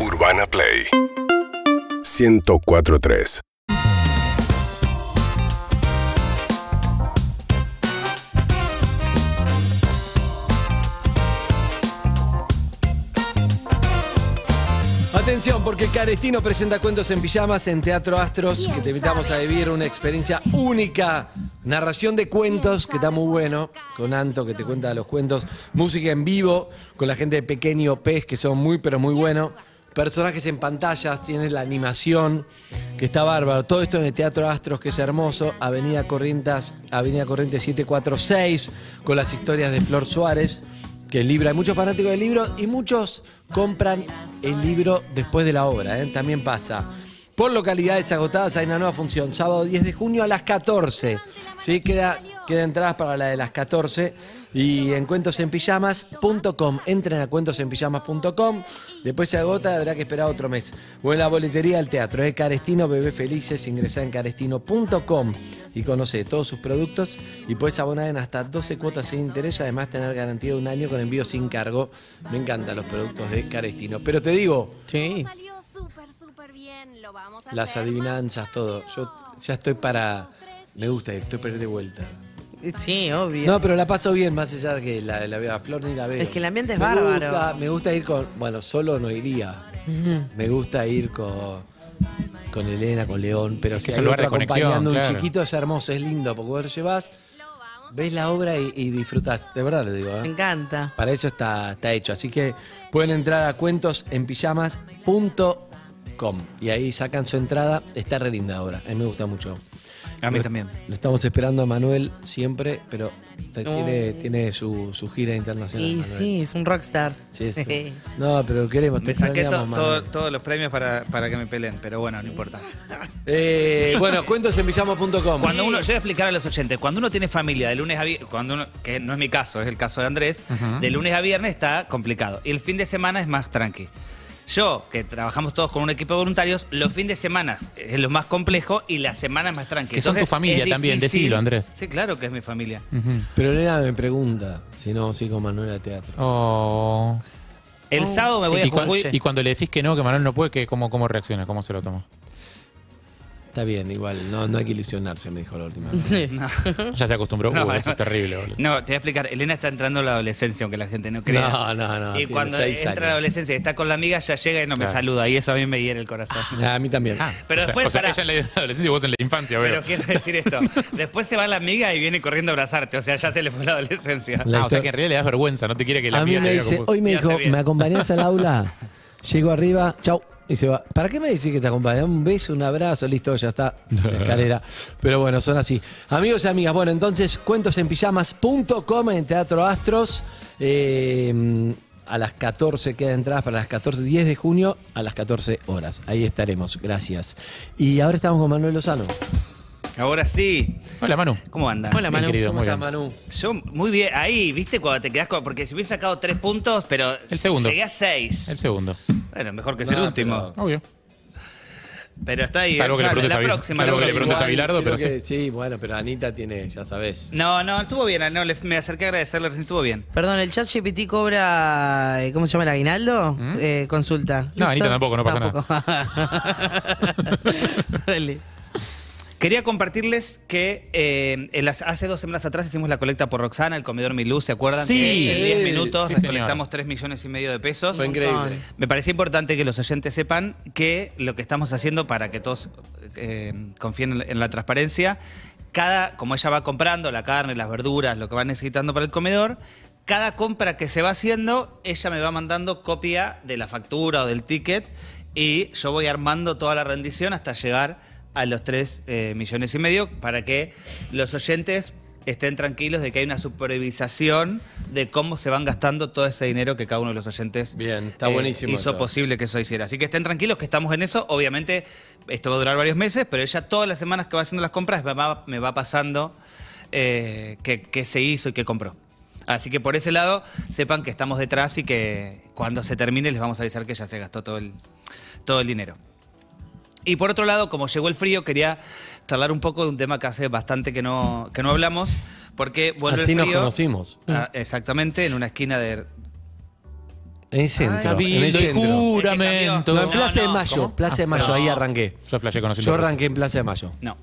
Urbana Play 1043 Atención, porque Carestino presenta cuentos en pijamas en Teatro Astros, que te invitamos a vivir una experiencia única. Narración de cuentos, que está muy bueno, con Anto, que te cuenta los cuentos. Música en vivo, con la gente de Pequeño Pez, que son muy, pero muy buenos. Personajes en pantallas, tienes la animación, que está bárbaro. Todo esto en el Teatro Astros, que es hermoso. Avenida Corrientes, Avenida Corrientes 746, con las historias de Flor Suárez que el libro, hay muchos fanáticos del libro y muchos compran el libro después de la obra, ¿eh? también pasa. Por localidades agotadas hay una nueva función, sábado 10 de junio a las 14. ¿sí? Queda, queda entradas para la de las 14 y en cuentosenpijamas.com. Entren a cuentosenpijamas.com, después se agota, habrá que esperar otro mes. O en la boletería del teatro, ¿eh? Carestino Bebé Felices, ingresá en carestino.com y conoce todos sus productos y puedes abonar en hasta 12 cuotas sin interés, además tener garantía de un año con envío sin cargo. Me encantan los productos de Carestino. Pero te digo, Sí. Salió súper, súper bien. Lo vamos a las adivinanzas, todo. Yo ya estoy para... Me gusta ir, estoy para ir de vuelta. Sí, obvio. No, pero la paso bien, más allá de que la, la veo a Flor ni la veo. Es que el ambiente es Me bárbaro. gusta- me gusta ir con. Bueno, solo no iría. Me gusta ir con. Con Elena, con León, pero Es que si hay otro conexión, acompañando un chiquito es hermoso, es lindo, porque vos lo llevas, ves la obra y, y disfrutás. De verdad lo digo, ¿eh? Me encanta. Para eso está, está hecho. Así que pueden entrar a cuentosenpijamas.com y ahí sacan su entrada. Está re linda ahora. A mí me gusta mucho. A mí Lo- también. Lo estamos esperando a Manuel siempre, pero te- tiene, tiene su, su gira internacional. Y Manuel. sí, es un rockstar. Sí, sí. No, pero queremos. te Me saqué to- todo- todos los premios para, para que me peleen, pero bueno, no importa. Eh, bueno, cuentosenpijamas.com. Cuando uno, yo voy a explicar a los oyentes, cuando uno tiene familia de lunes a viernes, cuando uno, que no es mi caso, es el caso de Andrés, de lunes a viernes está complicado. Y el fin de semana es más tranqui. Yo, que trabajamos todos con un equipo de voluntarios, los fines de semana es lo más complejo y la semana es más tranqui. Que son tu familia también, decilo, Andrés. Sí, claro que es mi familia. Pero Elena me pregunta si no sigo con Manuel a teatro. Oh. El Oh. sábado me voy a y, cuan- y cuando le decís que no, que Manuel no puede, que, ¿cómo, ¿cómo reacciona? ¿Cómo se lo toma? Está bien, igual. No, no hay que ilusionarse, me dijo la última vez. Ya se acostumbró. No, Uh, eso es terrible, boludo. No, te voy a explicar. Elena está entrando a la adolescencia, aunque la gente no crea. No, no, no, Y tiene cuando seis entra a la años. adolescencia y está con la amiga, ya llega y no me Claro. saluda. Y eso a mí me hiere el corazón. Ah, a mí también. Pero o sea, después, o sea, pará. ella en la adolescencia y vos en la infancia, veo. Pero quiero decir esto. Después se va la amiga y viene corriendo a abrazarte. O sea, ya se le fue la adolescencia. La Ah, o sea que en realidad le das vergüenza, no te quiere que la a mí amiga me te dice, como- hoy me hace dijo, bien. ¿me acompañás al aula? Llego arriba, chau. Y se va. ¿Para qué me decís que te acompaña? Un beso, un abrazo, listo, ya está. La escalera. Pero bueno, son así. Amigos y amigas, bueno, entonces, cuentosenpijamas.com en Teatro Astros. eh, a las 14 queda entradas para las 14, 10 de junio a las 14 horas. Ahí estaremos. Gracias. Y ahora estamos con Manuel Lozano. Ahora sí. Hola, Manu. ¿Cómo anda? Hola, Bien, Manu. querido, ¿Cómo muy estás. Manu? Yo, muy bien. Ahí, ¿viste? Cuando te quedás con. Porque si hubiese sacado tres puntos, pero. El segundo. Llegué a seis. El segundo. Bueno, mejor que ser No, último. Pero... Obvio. está ahí. Salvo que le preguntes la a próxima. salvo la que le preguntes a Bilardo, pero que- sí, bueno, pero Anita tiene, ya sabes. No, no, estuvo bien. No, le- me acerqué a agradecerle, recién estuvo bien. Perdón, ¿el chat GPT cobra, eh, ¿cómo se llama el aguinaldo? Eh, consulta. ¿Mm? No, Anita tampoco, no pasa nada. Dale. Quería compartirles que eh, en las- hace dos semanas atrás hicimos la colecta por Roxana, el comedor Milú, ¿se acuerdan? Sí. Que en 10 minutos Sí, recolectamos 3 millones y medio de pesos. Fue increíble. Me parece importante que los oyentes sepan que lo que estamos haciendo para que todos eh, confíen en, en la transparencia, cada, como ella va comprando la carne, las verduras, lo que va necesitando para el comedor, cada compra que se va haciendo, ella me va mandando copia de la factura o del ticket y yo voy armando toda la rendición hasta llegar a los 3 millones y medio para que los oyentes estén tranquilos de que hay una supervisación de cómo se van gastando todo ese dinero que cada uno de los oyentes Bien, está eh, buenísimo hizo eso. posible que eso hiciera. Así que estén tranquilos que estamos en eso. Obviamente, esto va a durar varios meses, pero ella todas las semanas que va haciendo las compras me va, me va pasando eh, qué, qué se hizo y qué compró. Así que por ese lado, sepan que estamos detrás y que cuando se termine les vamos a avisar que ya se gastó todo el, todo el dinero. Y por otro lado, como llegó el frío, quería charlar un poco de un tema que hace bastante que no, que no hablamos, porque vuelve Así el nos frío. conocimos. Ah, exactamente, en una esquina de En el centro. en el Cabildo y centro. juramento. No, en No, Plaza de. Mayo. ¿Cómo? Plaza de Ah, Mayo, no. ahí arranqué. Yo flashé conociendo. Yo arranqué en Plaza de Mayo. No.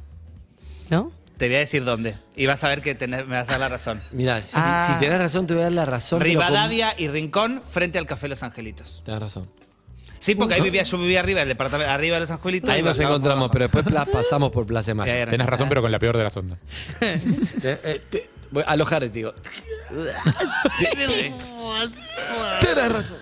¿No? Te voy a decir dónde. Y vas a ver que tenés- me vas a dar la razón. Mira, si, Ah. si tenés razón, te voy a dar la razón. con- Rivadavia y Rincón frente al Café Los Angelitos. Tenés razón. Sí, porque ahí vivía, yo vivía arriba, el departamento, arriba de Los Angelitos. Ahí y nos encontramos, pero después pla- pasamos por Plaza de Mayo. Eh. Tenés razón, pero con la peor de las ondas. eh, te- voy a alojar, digo. Tenés razón.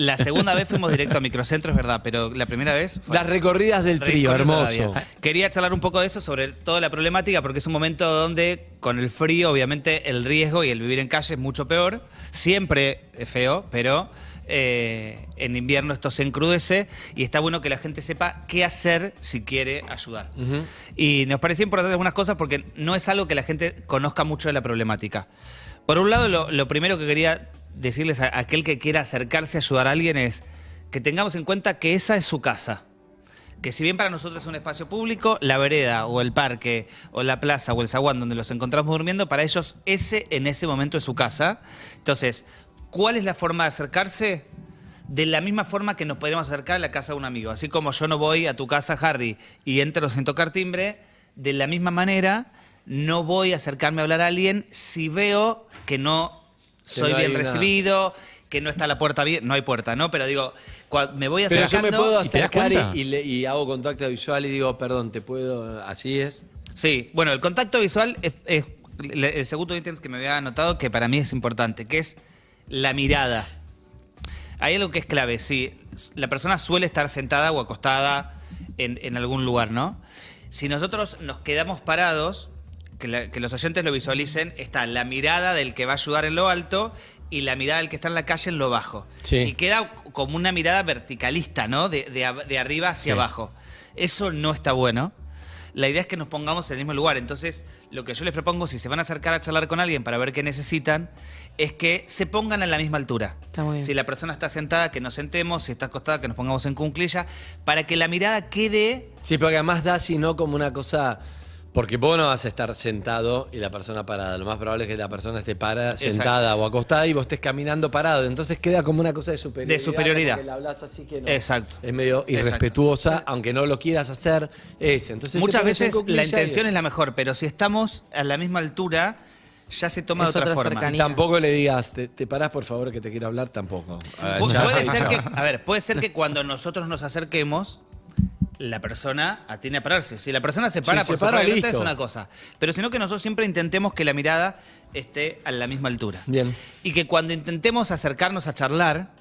La segunda vez fuimos directo a Microcentro, es verdad, pero la primera vez fue Las recorridas del frío, hermoso. Quería charlar un poco de eso, sobre toda la problemática, porque es un momento donde con el frío, obviamente, el riesgo y el vivir en calle es mucho peor. Siempre es feo, pero eh, en invierno esto se encrudece y está bueno que la gente sepa qué hacer si quiere ayudar. Y nos parecía importante algunas cosas porque no es algo que la gente conozca mucho de la problemática. Por un lado, lo, lo primero que quería decirles a aquel que quiera acercarse a ayudar a alguien es que tengamos en cuenta que esa es su casa que si bien para nosotros es un espacio público, la vereda o el parque o la plaza o el zaguán donde los encontramos durmiendo, para ellos ese en ese momento es su casa. Entonces, ¿cuál es la forma de acercarse? De la misma forma que nos podríamos acercar a la casa de un amigo. Así como yo no voy a tu casa, Harry, y entro sin tocar timbre, de la misma manera no voy a acercarme a hablar a alguien si veo que no soy no bien una- recibido, que no está la puerta bien, no hay puerta, ¿no? Pero digo, me voy Pero acercando... yo me puedo ¿Y te das acercar y, y le- y hago contacto visual y digo, perdón, te puedo. Así es. Sí, bueno, el contacto visual es, el segundo ítem que me había anotado que para mí es importante, que es la mirada. Hay algo que es clave, si la persona suele estar sentada o acostada en, en algún lugar, ¿no? Si nosotros nos quedamos parados, que, la- que los oyentes lo visualicen, está la mirada del que va a ayudar en lo alto y la mirada del que está en la calle en lo bajo. Sí. Y queda como una mirada verticalista, ¿no? De, de arriba hacia Sí. abajo. Eso no está bueno. La idea es que nos pongamos en el mismo lugar. Entonces, lo que yo les propongo, si se van a acercar a charlar con alguien para ver qué necesitan, es que se pongan a la misma altura. Está muy bien. Si la persona está sentada, que nos sentemos. Si está acostada, que nos pongamos en cunclilla. Para que la mirada quede Sí, porque además da sino como una cosa. Porque vos no vas a estar sentado y la persona parada. Lo más probable es que la persona esté para, sentada o acostada y vos estés caminando parado. Entonces queda como una cosa de superioridad. De superioridad. que la hablas así que no. Exacto. Es medio Exacto. irrespetuosa, aunque no lo quieras hacer. Es. Entonces Muchas veces la intención es. la mejor, pero si estamos a la misma altura, ya se toma Es de otra, otra forma. Tampoco le digas, te, te parás por favor que te quiero hablar, tampoco. Pu- ya. Puede ser que, a ver, puede ser que cuando nosotros nos acerquemos, la persona atiende a pararse. Si la persona se para por se para, es una cosa. Pero sino que nosotros siempre intentemos que la mirada esté a la misma altura. Bien. Y que cuando intentemos acercarnos a charlar,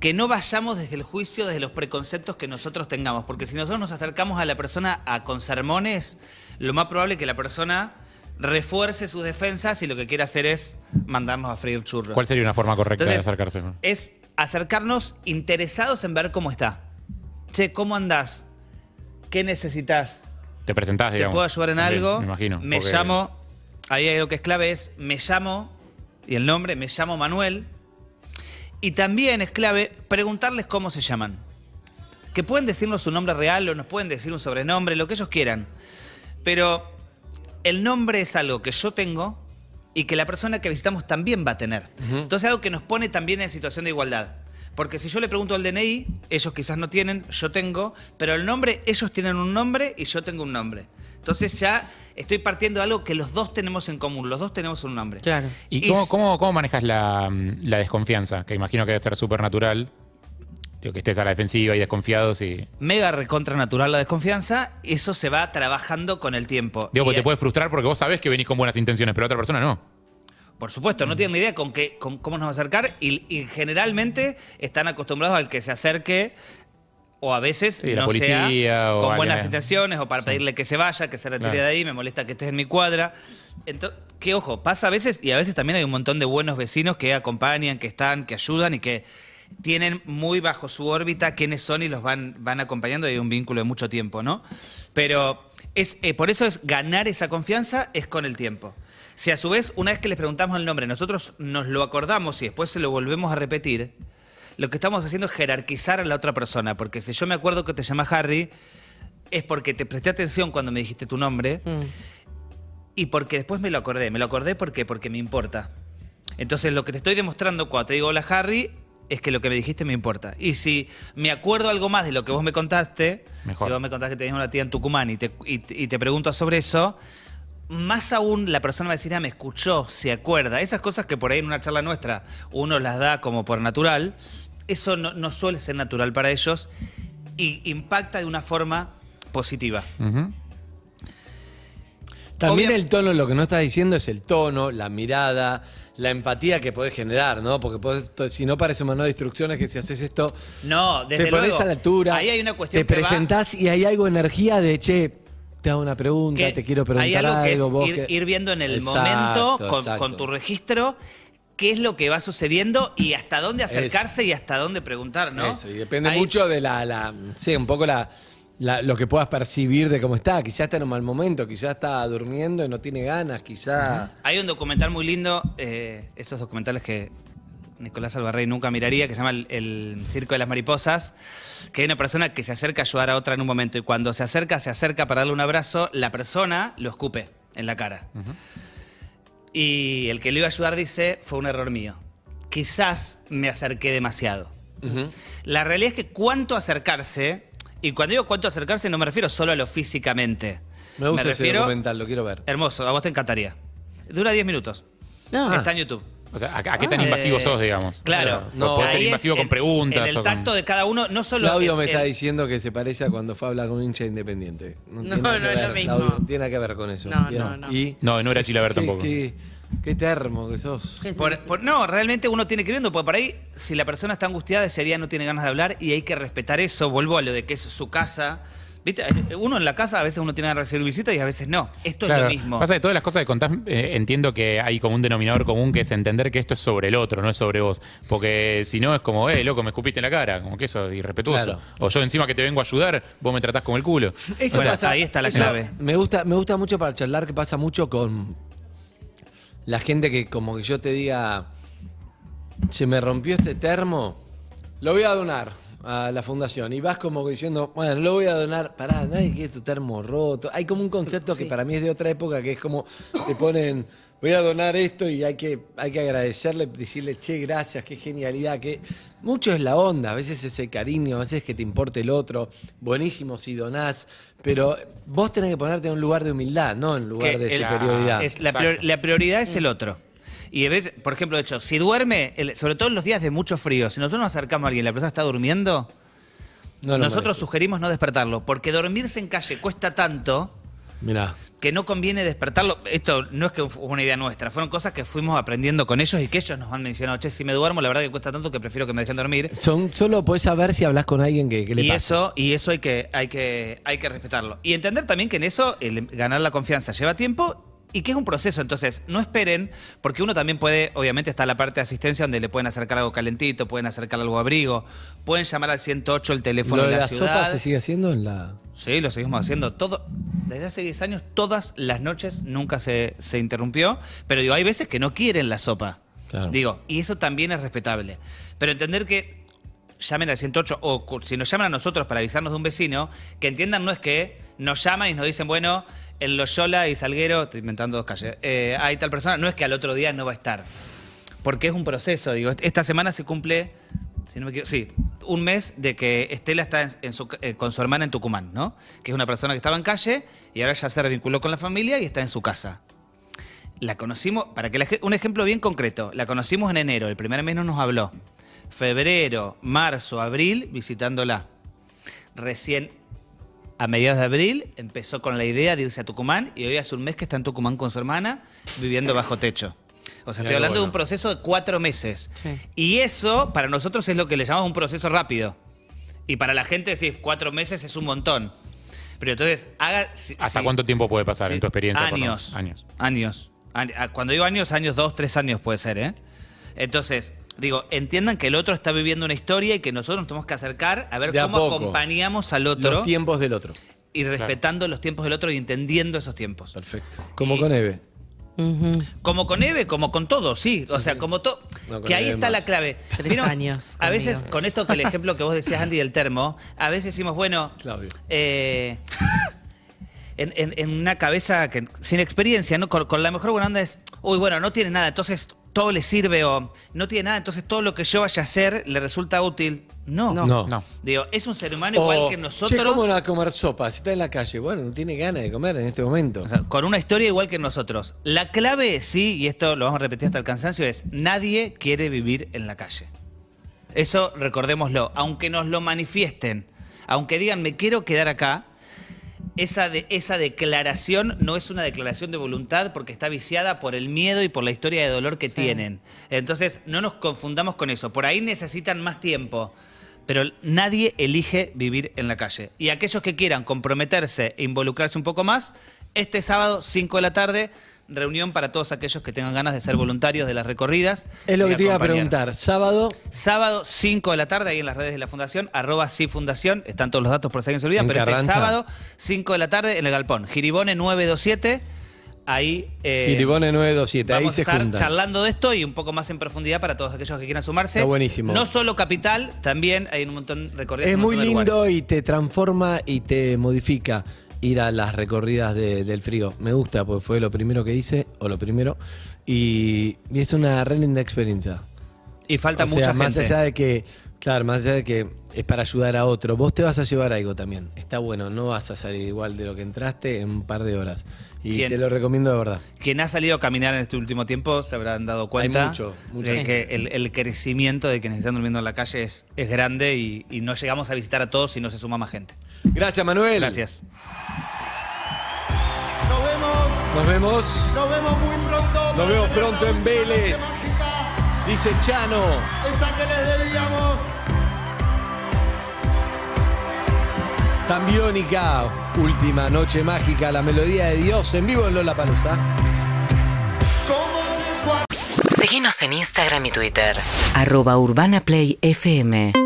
que no vayamos desde el juicio, desde los preconceptos que nosotros tengamos. Porque si nosotros nos acercamos a la persona a, con sermones, lo más probable es que la persona refuerce sus defensas y lo que quiera hacer es mandarnos a freír churros. ¿Cuál sería una forma correcta de acercarse? Es acercarnos interesados en ver cómo está. Che, ¿cómo andás? ¿Qué necesitas? Te presentás, ¿Te digamos. puedo ayudar en algo? Me imagino. Me porque- llamo. Ahí hay algo que es clave: es me llamo. Y el nombre, me llamo Manuel. Y también es clave preguntarles cómo se llaman. Que pueden decirnos su nombre real o nos pueden decir un sobrenombre, lo que ellos quieran. Pero el nombre es algo que yo tengo y que la persona que visitamos también va a tener. Entonces algo que nos pone también en situación de igualdad. Porque si yo le pregunto el DNI, ellos quizás no tienen, yo tengo, pero el nombre, ellos tienen un nombre y yo tengo un nombre. Entonces ya estoy partiendo de algo que los dos tenemos en común, los dos tenemos un nombre. Claro. ¿Y cómo, Es- cómo, cómo manejas la, mm, la desconfianza? Que imagino que debe ser súper natural. Digo, que estés a la defensiva y desconfiados y... Mega recontra natural la desconfianza, eso se va trabajando con el tiempo. Digo, Y, porque te puede frustrar porque vos sabés que venís con buenas intenciones, pero la otra persona no. Por supuesto, Mm. no tienen ni idea con qué, con cómo nos va a acercar y, y generalmente están acostumbrados al que se acerque o a veces Sí, no policía sea con alguien- buenas intenciones o para pedirle que se vaya, que se retire Claro. de ahí, me molesta que estés en mi cuadra. Entonces, que ojo, pasa a veces y a veces también hay un montón de buenos vecinos que acompañan, que están, que ayudan y que tienen muy bajo su órbita quiénes son y los van, van acompañando y hay un vínculo de mucho tiempo, ¿no? Pero es, eh, por eso es ganar esa confianza es con el tiempo. Si a su vez, una vez que les preguntamos el nombre, nosotros nos lo acordamos y después se lo volvemos a repetir, lo que estamos haciendo es jerarquizar a la otra persona. Porque si yo me acuerdo que te llamas Harry, es porque te presté atención cuando me dijiste tu nombre Mm. y porque después me lo acordé. Me lo acordé porque, porque me importa. Entonces lo que te estoy demostrando cuando te digo hola Harry es que lo que me dijiste me importa. Y si me acuerdo algo más de lo que vos me contaste, Mejor. si vos me contaste que tenías una tía en Tucumán y te, y, y te pregunto sobre eso, más aún la persona va a decir, ah, me escuchó, se acuerda. Esas cosas que por ahí en una charla nuestra uno las da como por natural, eso no, no suele ser natural para ellos y impacta de una forma positiva. También Obvia- el tono, lo que no estás diciendo es el tono, la mirada, la empatía que podés generar, ¿no? Porque podés- si no parece un manual de instrucciones que si haces esto, No, desde te pones luego. a la altura, Ahí hay una cuestión te va- presentás y hay algo energía de, che, te hago una pregunta, que te quiero preguntar hay algo que es vos ir, que- ir viendo en el Exacto, momento con, exacto. con tu registro qué es lo que va sucediendo y hasta dónde acercarse y hasta dónde preguntar, ¿no? Eso, y depende Ahí- mucho de la, la sí, un poco la, la- lo que puedas percibir de cómo está. Quizás está en un mal momento, quizás está durmiendo y no tiene ganas, quizás... Hay un documental muy lindo, eh, estos documentales que Nicolás Alvarrey nunca miraría, que se llama el, el Circo de las Mariposas, que hay una persona que se acerca a ayudar a otra en un momento y cuando se acerca, se acerca para darle un abrazo, la persona lo escupe en la cara. Y el que le iba a ayudar dice, fue un error mío. Quizás me acerqué demasiado. La realidad es que cuánto acercarse, y cuando digo cuánto acercarse no me refiero solo a lo físicamente. Me gusta ese refiero, documental, lo quiero ver. Hermoso, a vos te encantaría. Dura 10 minutos. No. Está en YouTube. O sea, ¿a, a qué tan invasivo Eh, sos, digamos? Claro. O sea, no, puede ser Ahí es invasivo con preguntas. En el o con- tacto de cada uno, no solo. Claudio el- me está el- diciendo que se parece a cuando fue a hablar con un hincha independiente. No, tiene no que es ver, lo mismo. Claudio, tiene nada que ver con eso. No, no, no. Y, No, no era Chilaver qué- tampoco. Qué, qué termo que sos. por- por- no, realmente uno tiene que ir viendo, porque por ahí, si la persona está angustiada, ese día no tiene ganas de hablar y hay que respetar eso. Vuelvo a lo de que es su casa. ¿Viste? Uno en la casa, a veces uno tiene de recibir visitas y a veces no. Esto Claro. es lo mismo. Pasa que todas las cosas que contás, eh, entiendo que hay como un denominador común que es entender que esto es sobre el otro, no es sobre vos. Porque si no es como, eh, loco, me escupiste en la cara, como que eso es irrespetuoso. Claro. O yo encima que te vengo a ayudar, vos me tratás como el culo. Eso pasa- ahí está la eso clave. Me gusta, me gusta mucho para charlar que pasa mucho con la gente que como que yo te diga, se me rompió este termo, lo voy a donar a la fundación. Y vas como diciendo, bueno, lo voy a donar. Pará, nadie quiere tu termo roto. Hay como un concepto que para mí es de otra época, que es como te ponen, voy a donar esto y hay que, hay que agradecerle, decirle, che, gracias, qué genialidad. que Mucho es la onda, a veces es el cariño, a veces es que te importe el otro. Buenísimo si donás, pero vos tenés que ponerte en un lugar de humildad, no en lugar Que de el- superioridad. Es la, prior- la prioridad es el otro. Y a veces, por ejemplo, de hecho, si duerme, el- sobre todo en los días de mucho frío, si nosotros nos acercamos a alguien y la persona está durmiendo, No nosotros sugerimos no despertarlo, porque dormirse en calle cuesta tanto Mirá. que no conviene despertarlo. Esto no es que fue una idea nuestra, fueron cosas que fuimos aprendiendo con ellos y que ellos nos han mencionado. Che, si me duermo, la verdad que cuesta tanto que prefiero que me dejen dormir. Son, solo podés saber si hablas con alguien que, que le Y eso, y eso hay que, hay que, hay que respetarlo. Y entender también que en eso el ganar la confianza lleva tiempo y que es un proceso. Entonces, no esperen, porque uno también puede, obviamente está la parte de asistencia donde le pueden acercar algo calentito, pueden acercar algo abrigo, pueden llamar al 108 el teléfono ¿Lo de de la, la ciudad. sopa se sigue haciendo en la...? Sí, lo seguimos haciendo todo. Desde hace 10 años, todas las noches nunca se, se interrumpió. Pero digo, hay veces que no quieren la sopa. Claro. Digo, y eso también es respetable. Pero entender que llamen al 108 o si nos llaman a nosotros para avisarnos de un vecino, que entiendan no es que nos llaman y nos dicen, bueno, en Loyola y Salguero, estoy inventando dos calles, eh, hay tal persona, no es que al otro día no va a estar. Porque es un proceso, digo, est- esta semana se cumple, si no me equivoco, sí, un mes de que Estela está eh, con su hermana en Tucumán, ¿no? Que es una persona que estaba en calle y ahora ya se revinculó con la familia y está en su casa. La conocimos, para que un ejemplo bien concreto, la conocimos en enero, el primer mes no nos habló. Febrero, marzo, abril, visitándola. Recién a mediados de abril empezó con la idea de irse a Tucumán y hoy hace un mes que está en Tucumán con su hermana viviendo bajo techo. O sea, estoy hablando de un proceso de cuatro meses. Sí. Y eso para nosotros es lo que le llamamos un proceso rápido. Y para la gente decir cuatro meses es un montón. Pero entonces, haga... si- ¿Hasta si- cuánto tiempo puede pasar Sí. en tu experiencia? Años. Años. Años. An- a- Cuando digo años, años, dos, tres años puede ser, ¿eh? Entonces, digo, entiendan que el otro está viviendo una historia y que nosotros nos tenemos que acercar a ver De a cómo poco. acompañamos al otro Los tiempos del otro. y respetando los tiempos del otro y entendiendo esos tiempos. Perfecto. Como Y- con Eve. Como con Eve, como con todo, sí. O sea, como todo. No, que ahí Eve está más. la clave. Tres ¿Vieron? años A veces, conmigo. con esto que el ejemplo que vos decías, Andy, del termo, a veces decimos, bueno, Claudio. eh, en, en- en una cabeza que, sin experiencia, ¿no? Con, con la mejor buena onda es, uy, bueno, no tiene nada, entonces todo le sirve o no tiene nada, entonces todo lo que yo vaya a hacer le resulta útil. No. No. No. No. Digo, es un ser humano igual O, que nosotros. Che, ¿cómo no va a comer sopa? Si está en la calle. Bueno, no tiene ganas de comer en este momento. O sea, con una historia igual que nosotros. La clave, sí, y esto lo vamos a repetir hasta el cansancio, es nadie quiere vivir en la calle. Eso recordémoslo. Aunque nos lo manifiesten, aunque digan me quiero quedar acá, esa, de, esa declaración no es una declaración de voluntad porque está viciada por el miedo y por la historia de dolor que tienen. Entonces, no nos confundamos con eso. Por ahí necesitan más tiempo. Pero nadie elige vivir en la calle. Y aquellos que quieran comprometerse e involucrarse un poco más, este sábado, 5 de la tarde, reunión para todos aquellos que tengan ganas de ser voluntarios de las recorridas. es lo que te iba a preguntar. Sábado, Sábado, 5 de la tarde, ahí en las redes de la Fundación, arroba sí Fundación, están todos los datos por si alguien se olvida, pero este sábado, 5 de la tarde, en el Galpón. Giribone 927, ahí... eh, Giribone 927, ahí Vamos se a estar juntan. charlando de esto y un poco más en profundidad para todos aquellos que quieran sumarse. Está buenísimo. No solo Capital, también hay un montón de recorridos. Es muy lindo y te transforma y te modifica ir a las recorridas de- del frío. Me gusta porque fue lo primero que hice, o lo primero, y, y es una re linda experiencia. Y falta o sea, mucha más gente. allá de que, claro, más allá de que es para ayudar a otro, vos te vas a llevar algo también. Está bueno, no vas a salir igual de lo que entraste en un par de horas. Y ¿Quién? te lo recomiendo de verdad. Quien ha salido a caminar en este último tiempo se habrán dado cuenta mucho, mucho. de que el, el crecimiento de quienes están durmiendo en la calle es, es grande y, y no llegamos a visitar a todos si no se suma más gente. Gracias, Manuel. Gracias. Nos vemos, Nos vemos. nos vemos muy pronto. Nos vemos pronto en Vélez. Dice Chano. Esa que les debíamos. Tambiónica, última noche mágica, la melodía de Dios en vivo en Lola Palusa. Seguinos en Instagram y Twitter. Arroba Urbana Play FM.